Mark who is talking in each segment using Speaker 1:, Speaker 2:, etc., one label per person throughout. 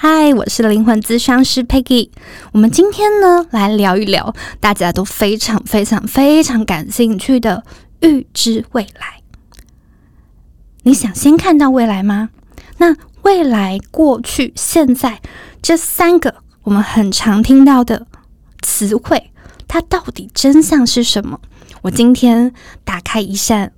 Speaker 1: 嗨，我是灵魂咨商师 Peggy。我们今天呢，来聊一聊大家都非常非常非常感兴趣的预知未来。你想先看到未来吗？那未来、过去、现在这三个我们很常听到的词汇，它到底真相是什么？我今天打开一扇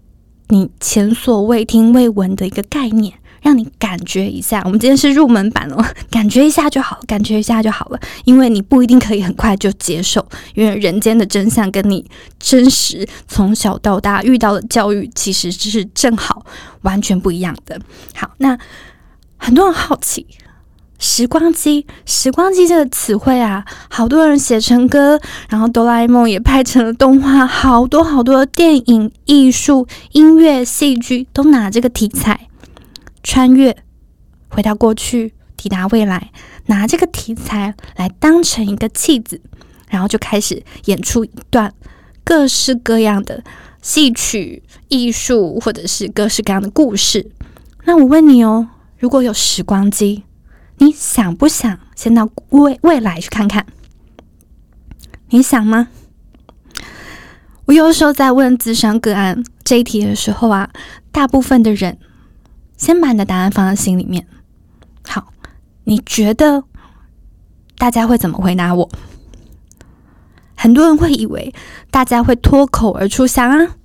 Speaker 1: 你前所未听未闻的一个概念。让你感觉一下，我们今天是入门版哦，感觉一下就好，感觉一下就好了。因为你不一定可以很快就接受，因为人间的真相跟你真实从小到大遇到的教育其实是正好完全不一样的。好，那很多人好奇，时光机，时光机这个词汇啊，好多人写成歌，然后哆啦 A 梦也拍成了动画，好多好多电影、艺术、音乐、戏剧都拿这个题材。穿越，回到过去，抵达未来，拿这个题材来当成一个弃子，然后就开始演出一段各式各样的戏曲、艺术，或者是各式各样的故事。那我问你哦，如果有时光机，你想不想先到未未来去看看？你想吗？我有时候在问智商个案这一题的时候啊，大部分的人。先把你的答案放在心里面。好，你觉得大家会怎么回答我？很多人会以为大家会脱口而出想啊，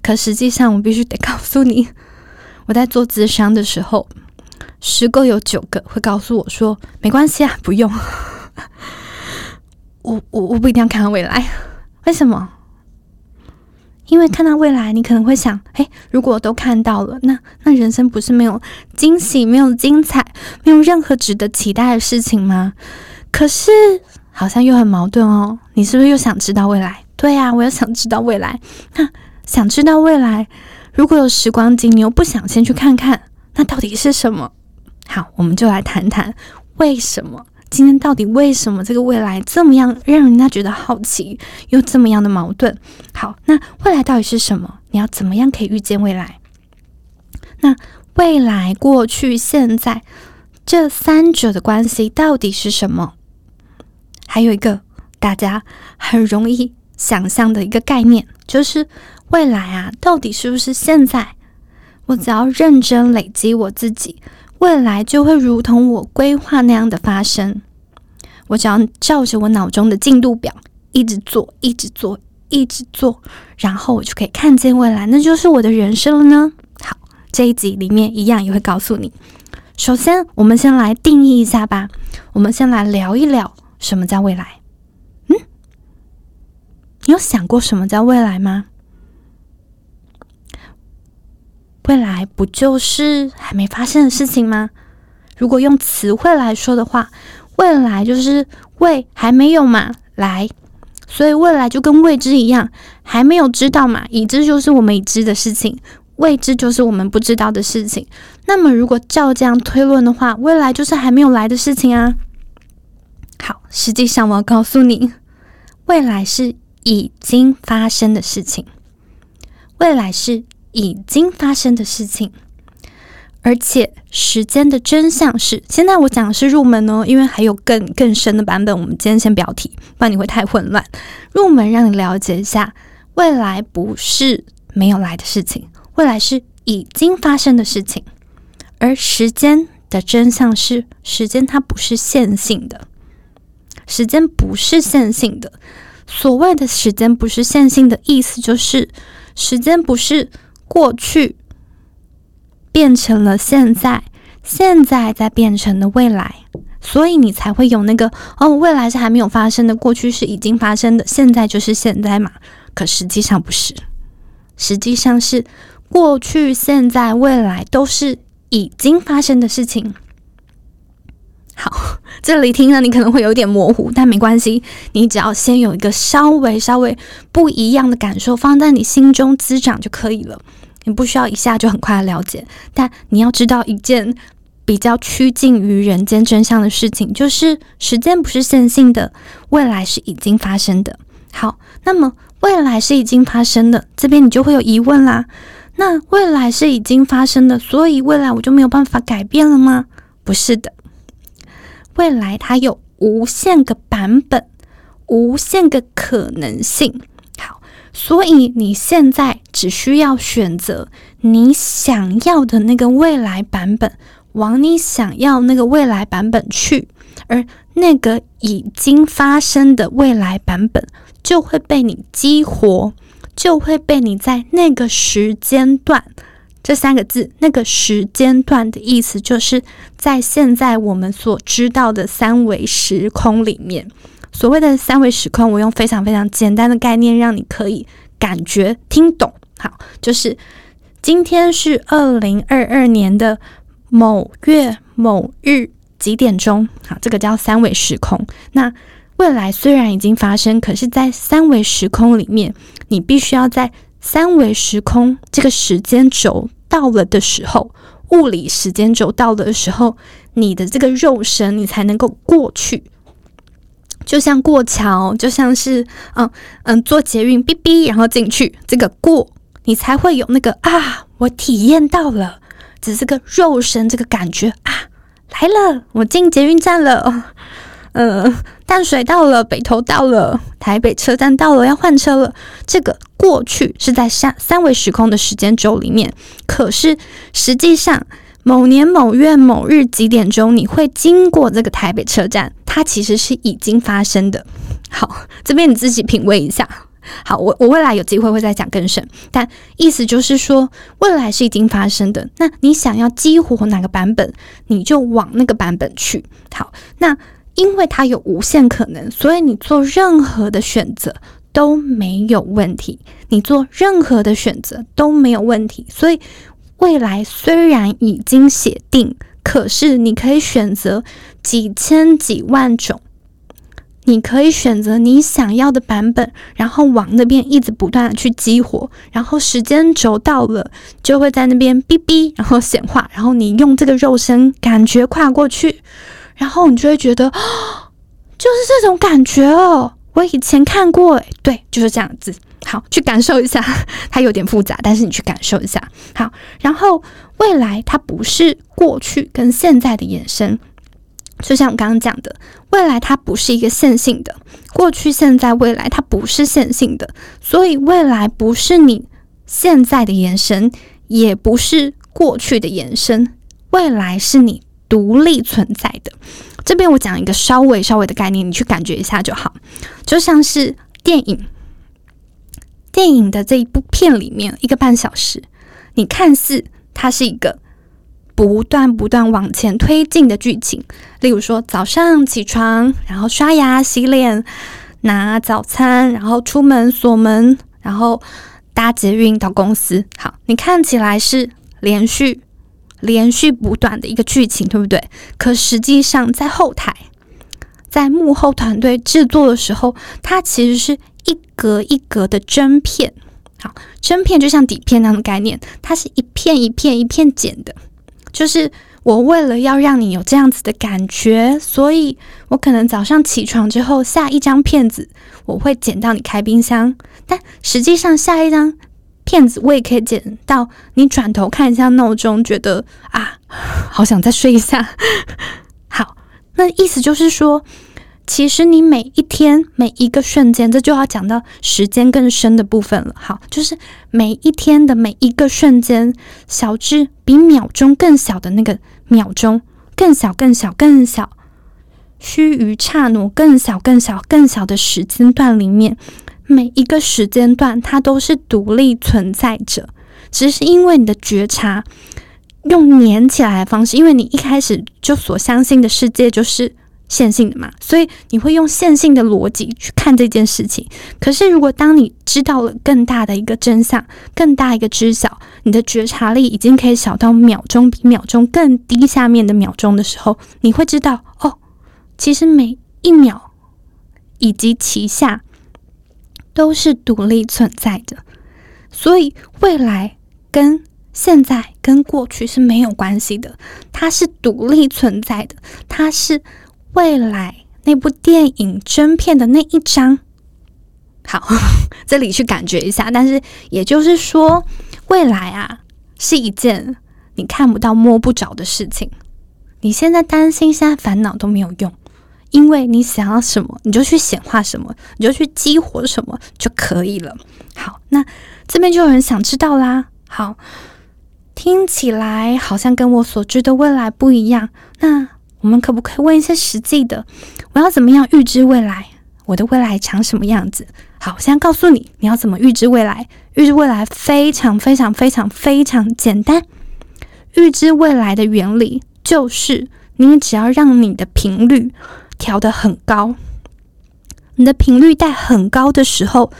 Speaker 1: 可实际上我必须得告诉你，我在做智商的时候，十个有九个会告诉我说没关系啊，不用。我我我不一定要看到未来，为什么？因为看到未来，你可能会想：哎，如果都看到了，那那人生不是没有惊喜、没有精彩、没有任何值得期待的事情吗？可是好像又很矛盾哦。你是不是又想知道未来？对呀，我又想知道未来。那想知道未来，如果有时光机，你又不想先去看看，那到底是什么？好，我们就来谈谈为什么。今天到底为什么这个未来这么样让人家觉得好奇，又这么样的矛盾？好，那未来到底是什么？你要怎么样可以预见未来？那未来、过去、现在这三者的关系到底是什么？还有一个大家很容易想象的一个概念，就是未来啊，到底是不是现在？我只要认真累积我自己。未来就会如同我规划那样的发生。我只要照着我脑中的进度表一直做，一直做，一直做，然后我就可以看见未来，那就是我的人生了呢。好，这一集里面一样也会告诉你。首先，我们先来定义一下吧。我们先来聊一聊什么叫未来。嗯，你有想过什么叫未来吗？未来不就是还没发生的事情吗？如果用词汇来说的话，未来就是未还没有嘛，来，所以未来就跟未知一样，还没有知道嘛，已知就是我们已知的事情，未知就是我们不知道的事情。那么如果照这样推论的话，未来就是还没有来的事情啊。好，实际上我要告诉你，未来是已经发生的事情，未来是。已经发生的事情，而且时间的真相是，现在我讲的是入门哦，因为还有更更深的版本，我们今天先不要提，不然你会太混乱。入门让你了解一下，未来不是没有来的事情，未来是已经发生的事情，而时间的真相是，时间它不是线性的，时间不是线性的。所谓的时间不是线性的意思，就是时间不是。过去变成了现在，现在再变成了未来，所以你才会有那个哦，未来是还没有发生的，过去是已经发生的，现在就是现在嘛。可实际上不是，实际上是过去、现在、未来都是已经发生的事情。好，这里听了你可能会有点模糊，但没关系，你只要先有一个稍微稍微不一样的感受放在你心中滋长就可以了。你不需要一下就很快的了解，但你要知道一件比较趋近于人间真相的事情，就是时间不是线性的，未来是已经发生的。好，那么未来是已经发生的，这边你就会有疑问啦。那未来是已经发生的，所以未来我就没有办法改变了吗？不是的。未来它有无限个版本，无限个可能性。所以你现在只需要选择你想要的那个未来版本，往你想要那个未来版本去，而那个已经发生的未来版本就会被你激活，就会被你在那个时间段。这三个字，那个时间段的意思，就是在现在我们所知道的三维时空里面。所谓的三维时空，我用非常非常简单的概念，让你可以感觉听懂。好，就是今天是二零二二年的某月某日几点钟？好，这个叫三维时空。那未来虽然已经发生，可是，在三维时空里面，你必须要在三维时空这个时间轴。到了的时候，物理时间轴到了的时候，你的这个肉身你才能够过去，就像过桥，就像是嗯嗯坐捷运哔哔，然后进去这个过，你才会有那个啊，我体验到了，只是个肉身这个感觉啊来了，我进捷运站了。嗯，淡水到了，北投到了，台北车站到了，要换车了。这个过去是在三三维时空的时间轴里面，可是实际上某年某月某日几点钟你会经过这个台北车站，它其实是已经发生的。好，这边你自己品味一下。好，我我未来有机会会再讲更深，但意思就是说，未来是已经发生的。那你想要激活哪个版本，你就往那个版本去。好，那。因为它有无限可能，所以你做任何的选择都没有问题。你做任何的选择都没有问题。所以未来虽然已经写定，可是你可以选择几千几万种，你可以选择你想要的版本，然后往那边一直不断的去激活，然后时间轴到了，就会在那边哔哔，然后显化，然后你用这个肉身感觉跨过去。然后你就会觉得，就是这种感觉哦。我以前看过，诶，对，就是这样子。好，去感受一下，它有点复杂，但是你去感受一下。好，然后未来它不是过去跟现在的延伸，就像我刚刚讲的，未来它不是一个线性的，过去、现在、未来它不是线性的，所以未来不是你现在的延伸，也不是过去的延伸，未来是你。独立存在的，这边我讲一个稍微稍微的概念，你去感觉一下就好。就像是电影，电影的这一部片里面一个半小时，你看似它是一个不断不断往前推进的剧情。例如说，早上起床，然后刷牙洗脸，拿早餐，然后出门锁门，然后搭捷运到公司。好，你看起来是连续。连续不断的一个剧情，对不对？可实际上，在后台，在幕后团队制作的时候，它其实是一格一格的针片。好，针片就像底片那样的概念，它是一片一片一片剪的。就是我为了要让你有这样子的感觉，所以我可能早上起床之后下一张片子，我会剪到你开冰箱，但实际上下一张。片子，我也可以剪到。你转头看一下闹钟，觉得啊，好想再睡一下。好，那意思就是说，其实你每一天每一个瞬间，这就要讲到时间更深的部分了。好，就是每一天的每一个瞬间，小至比秒钟更小的那个秒钟，更小、更小、更小，须臾刹那，更小、更小、更小的时间段里面。每一个时间段，它都是独立存在着，只是因为你的觉察用粘起来的方式，因为你一开始就所相信的世界就是线性的嘛，所以你会用线性的逻辑去看这件事情。可是，如果当你知道了更大的一个真相，更大一个知晓，你的觉察力已经可以小到秒钟比秒钟更低下面的秒钟的时候，你会知道哦，其实每一秒以及其下。都是独立存在的，所以未来跟现在跟过去是没有关系的，它是独立存在的，它是未来那部电影真片的那一张。好，这里去感觉一下，但是也就是说，未来啊是一件你看不到摸不着的事情，你现在担心、现在烦恼都没有用，因为你想要什么，你就去显化什么，你就去激活什么就可以了。好，那这边就有人想知道啦。好，听起来好像跟我所知的未来不一样。那我们可不可以问一些实际的？我要怎么样预知未来？我的未来长什么样子？好，我现在告诉你，你要怎么预知未来？预知未来非常非常非常非常简单。预知未来的原理就是，你只要让你的频率调得很高，你的频率带很高的时候，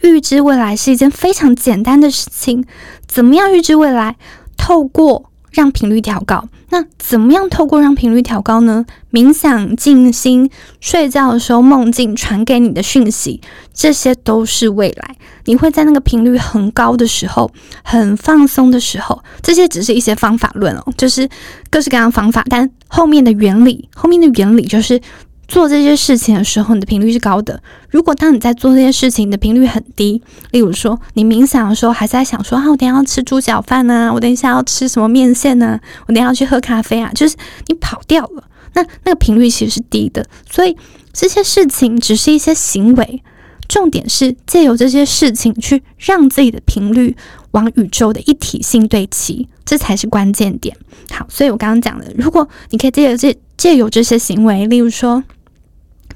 Speaker 1: 预知未来是一件非常简单的事情。怎么样预知未来？透过让频率调高，那怎么样透过让频率调高呢？冥想、静心、睡觉的时候梦境传给你的讯息，这些都是未来。你会在那个频率很高的时候，很放松的时候，这些只是一些方法论哦，就是各式各样的方法，但后面的原理，后面的原理就是。做这些事情的时候，你的频率是高的。如果当你在做这些事情，你的频率很低，例如说你冥想的时候，还在想说啊，我等下要吃猪脚饭呢，我等一下要吃什么面线呢，我等下要去喝咖啡啊，就是你跑掉了，那那个频率其实是低的。所以这些事情只是一些行为，重点是借由这些事情去让自己的频率往宇宙的一体性对齐，这才是关键点。好，所以我刚刚讲的，如果你可以借由这借由这些行为，例如说。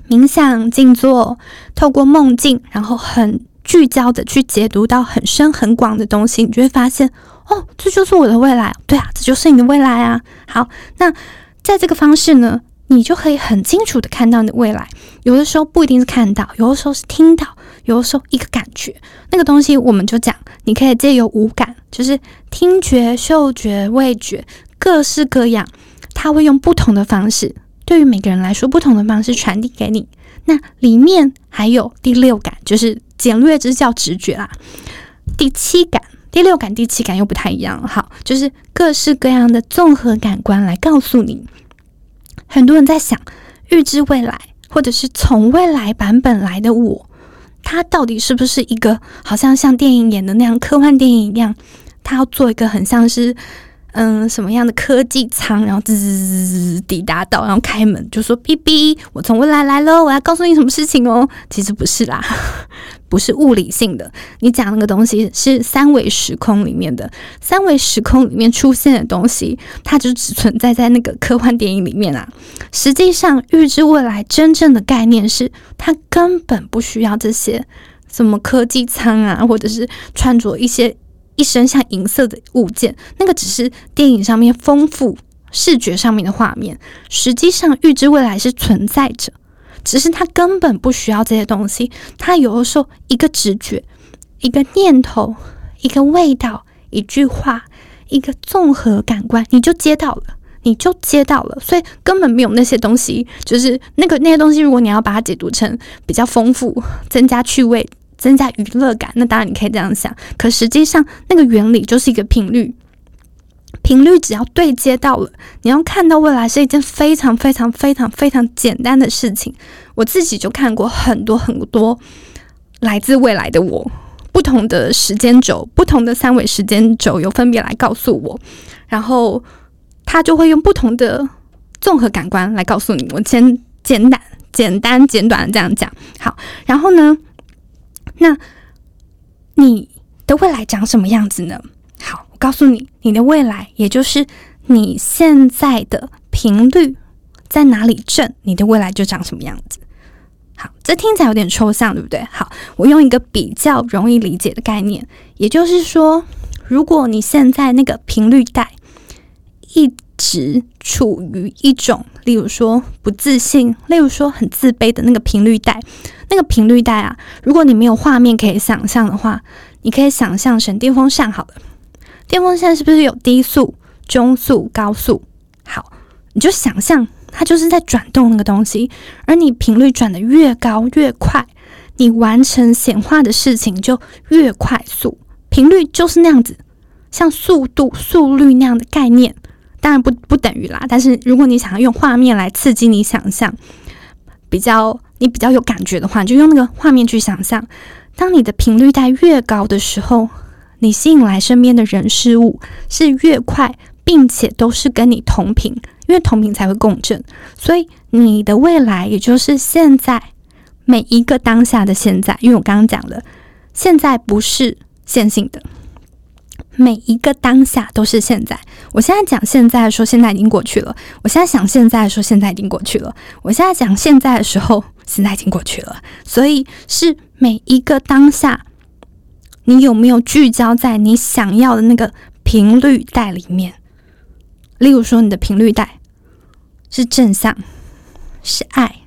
Speaker 1: 冥想、静坐，透过梦境，然后很聚焦的去解读到很深很广的东西，你就会发现，哦，这就是我的未来。对啊，这就是你的未来啊。好，那在这个方式呢，你就可以很清楚的看到你的未来。有的时候不一定是看到，有的时候是听到，有的时候一个感觉。那个东西我们就讲，你可以借由五感，就是听觉、嗅觉、味觉，各式各样，它会用不同的方式。对于每个人来说，不同的方式传递给你。那里面还有第六感，就是简略之叫直觉啦。第七感、第六感、第七感又不太一样。好，就是各式各样的综合感官来告诉你。很多人在想，预知未来，或者是从未来版本来的我，他到底是不是一个好像像电影演的那样科幻电影一样？他要做一个很像是。嗯，什么样的科技舱，然后滋滋滋滋抵达到，然后开门就说：“哔哔，我从未来来了，我要告诉你什么事情哦。”其实不是啦，不是物理性的。你讲那个东西是三维时空里面的，三维时空里面出现的东西，它就只存在在那个科幻电影里面啊。实际上，预知未来真正的概念是，它根本不需要这些什么科技舱啊，或者是穿着一些。一身像银色的物件，那个只是电影上面丰富视觉上面的画面。实际上，预知未来是存在着，只是它根本不需要这些东西。它有的时候一个直觉、一个念头、一个味道、一句话、一个综合感官，你就接到了，你就接到了。所以根本没有那些东西，就是那个那些东西。如果你要把它解读成比较丰富、增加趣味。增加娱乐感，那当然你可以这样想。可实际上，那个原理就是一个频率，频率只要对接到了，你要看到未来是一件非常非常非常非常简单的事情。我自己就看过很多很多来自未来的我，不同的时间轴，不同的三维时间轴，有分别来告诉我，然后他就会用不同的综合感官来告诉你。我先简单、简单、简短的这样讲。好，然后呢？那你的未来长什么样子呢？好，我告诉你，你的未来也就是你现在的频率在哪里震，你的未来就长什么样子。好，这听起来有点抽象，对不对？好，我用一个比较容易理解的概念，也就是说，如果你现在那个频率带一直处于一种，例如说不自信，例如说很自卑的那个频率带。那个频率带啊，如果你没有画面可以想象的话，你可以想象成电风扇好了。电风扇是不是有低速、中速、高速？好，你就想象它就是在转动那个东西，而你频率转的越高越快，你完成显化的事情就越快速。频率就是那样子，像速度、速率那样的概念，当然不不等于啦。但是如果你想要用画面来刺激你想象，比较。你比较有感觉的话，你就用那个画面去想象。当你的频率带越高的时候，你吸引来身边的人事物是越快，并且都是跟你同频，因为同频才会共振，所以你的未来也就是现在每一个当下的现在。因为我刚刚讲了，现在不是线性的，每一个当下都是现在。我现在讲现在，说现在已经过去了；我现在想现在，说现在已经过去了；我现在讲现在的时候，现在已经过去了。所以是每一个当下。你有没有聚焦在你想要的那个频率带里面？例如说，你的频率带是正向，是爱，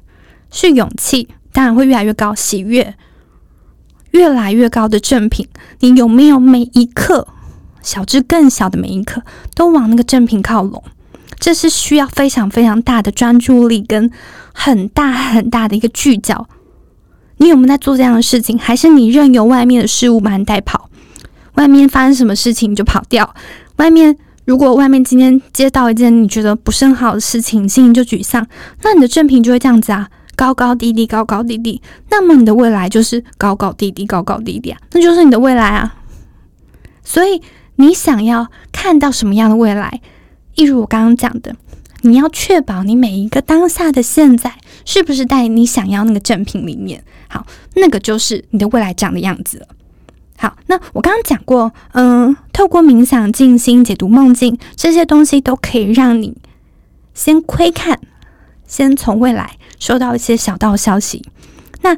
Speaker 1: 是勇气，当然会越来越高，喜悦越来越高的正品。你有没有每一刻，小至更小的每一刻，都往那个正品靠拢？这是需要非常非常大的专注力跟很大很大的一个聚焦。你有没有在做这样的事情？还是你任由外面的事物把你带跑？外面发生什么事情你就跑掉？外面如果外面今天接到一件你觉得不是很好的事情，心情就沮丧，那你的正品就会这样子啊，高高低低，高高低低。那么你的未来就是高高低低，高高低低啊，那就是你的未来啊。所以你想要看到什么样的未来？一如我刚刚讲的。你要确保你每一个当下的现在是不是在你想要那个正品里面？好，那个就是你的未来长的样子了。好，那我刚刚讲过，嗯，透过冥想、静心、解读梦境这些东西，都可以让你先窥看，先从未来收到一些小道消息。那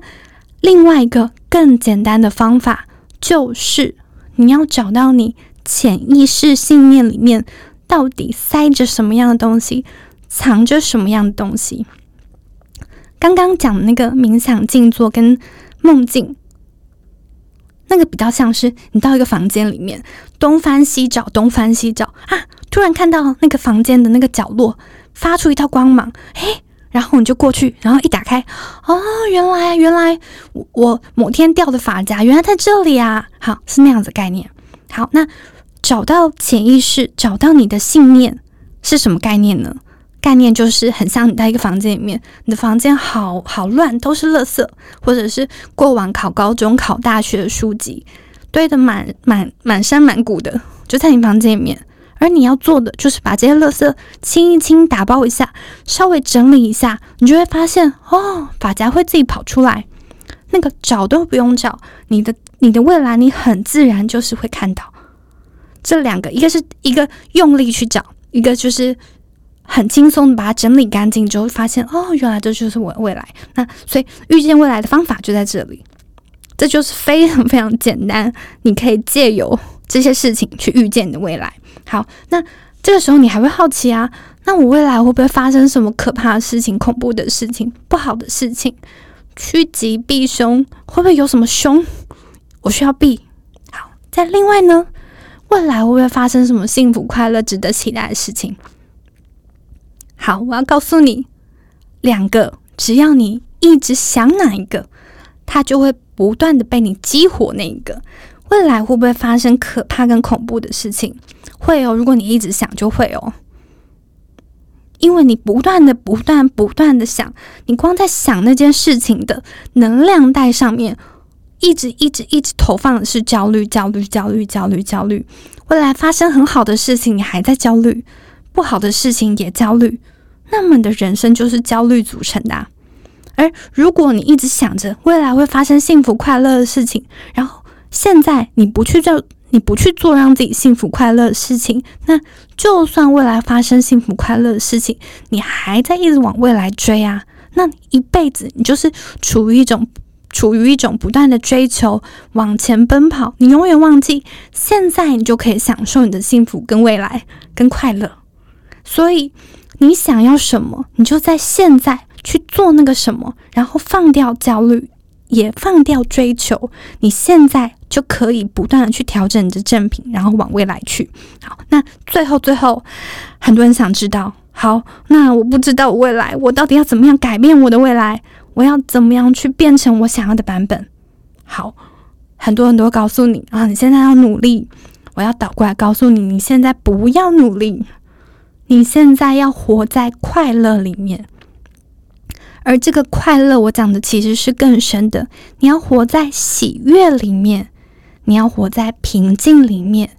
Speaker 1: 另外一个更简单的方法，就是你要找到你潜意识信念里面。到底塞着什么样的东西，藏着什么样的东西？刚刚讲的那个冥想、静坐跟梦境，那个比较像是你到一个房间里面，东翻西找，东翻西找啊，突然看到那个房间的那个角落发出一道光芒，嘿，然后你就过去，然后一打开，哦，原来原来我我某天掉的发夹原来在这里啊！好，是那样子概念。好，那。找到潜意识，找到你的信念是什么概念呢？概念就是很像你在一个房间里面，你的房间好好乱，都是垃圾，或者是过往考高中、考大学的书籍堆得满满满山满谷的，就在你房间里面。而你要做的就是把这些垃圾清一清、打包一下，稍微整理一下，你就会发现哦，发夹会自己跑出来，那个找都不用找，你的你的未来，你很自然就是会看到。这两个，一个是一个用力去找，一个就是很轻松的把它整理干净之后，发现哦，原来这就是我的未来。那所以遇见未来的方法就在这里，这就是非常非常简单，你可以借由这些事情去遇见你的未来。好，那这个时候你还会好奇啊？那我未来会不会发生什么可怕的事情、恐怖的事情、不好的事情？趋吉避凶，会不会有什么凶？我需要避。好，在另外呢？未来会不会发生什么幸福、快乐、值得期待的事情？好，我要告诉你两个，只要你一直想哪一个，它就会不断的被你激活。那一个未来会不会发生可怕跟恐怖的事情？会哦，如果你一直想，就会哦，因为你不断的、不断、不断的想，你光在想那件事情的能量带上面。一直一直一直投放的是焦虑，焦虑，焦虑，焦虑，焦虑。未来发生很好的事情，你还在焦虑；不好的事情也焦虑。那么你的人生就是焦虑组成的。而如果你一直想着未来会发生幸福快乐的事情，然后现在你不去做，你不去做让自己幸福快乐的事情，那就算未来发生幸福快乐的事情，你还在一直往未来追啊，那一辈子你就是处于一种。处于一种不断的追求、往前奔跑，你永远忘记现在，你就可以享受你的幸福、跟未来、跟快乐。所以，你想要什么，你就在现在去做那个什么，然后放掉焦虑，也放掉追求。你现在就可以不断的去调整你的正品，然后往未来去。好，那最后最后，很多人想知道，好，那我不知道未来，我到底要怎么样改变我的未来？我要怎么样去变成我想要的版本？好，很多人都告诉你啊，你现在要努力。我要倒过来告诉你，你现在不要努力，你现在要活在快乐里面。而这个快乐，我讲的其实是更深的。你要活在喜悦里面，你要活在平静里面，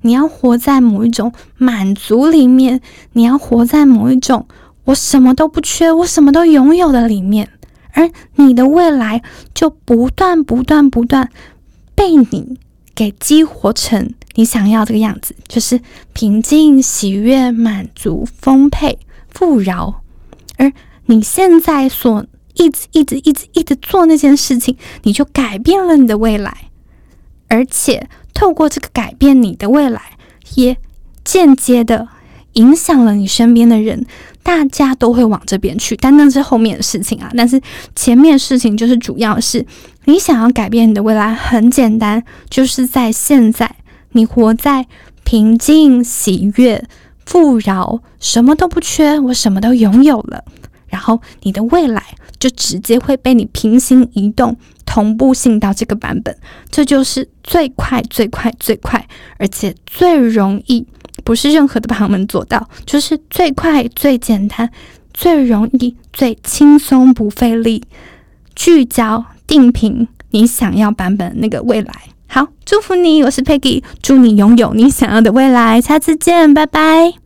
Speaker 1: 你要活在某一种满足里面，你要活在某一种我什么都不缺，我什么都拥有的里面，而你的未来就不断、不断、不断被你给激活成你想要这个样子，就是平静、喜悦、满足、丰沛、富饶。而你现在所一直、一直、一直、一直做那件事情，你就改变了你的未来，而且透过这个改变，你的未来也间接的影响了你身边的人，大家都会往这边去。但那是后面的事情啊，但是前面的事情就是主要是你想要改变你的未来，很简单，就是在现在，你活在平静、喜悦、富饶，什么都不缺，我什么都拥有了。然后你的未来就直接会被你平行移动、同步性到这个版本，这就是最快、最快、最快，而且最容易，不是任何的旁门左道，就是最快、最简单、最容易、最轻松、不费力，聚焦定频你想要版本那个未来。好，祝福你，我是 Peggy，祝你拥有你想要的未来，下次见，拜拜。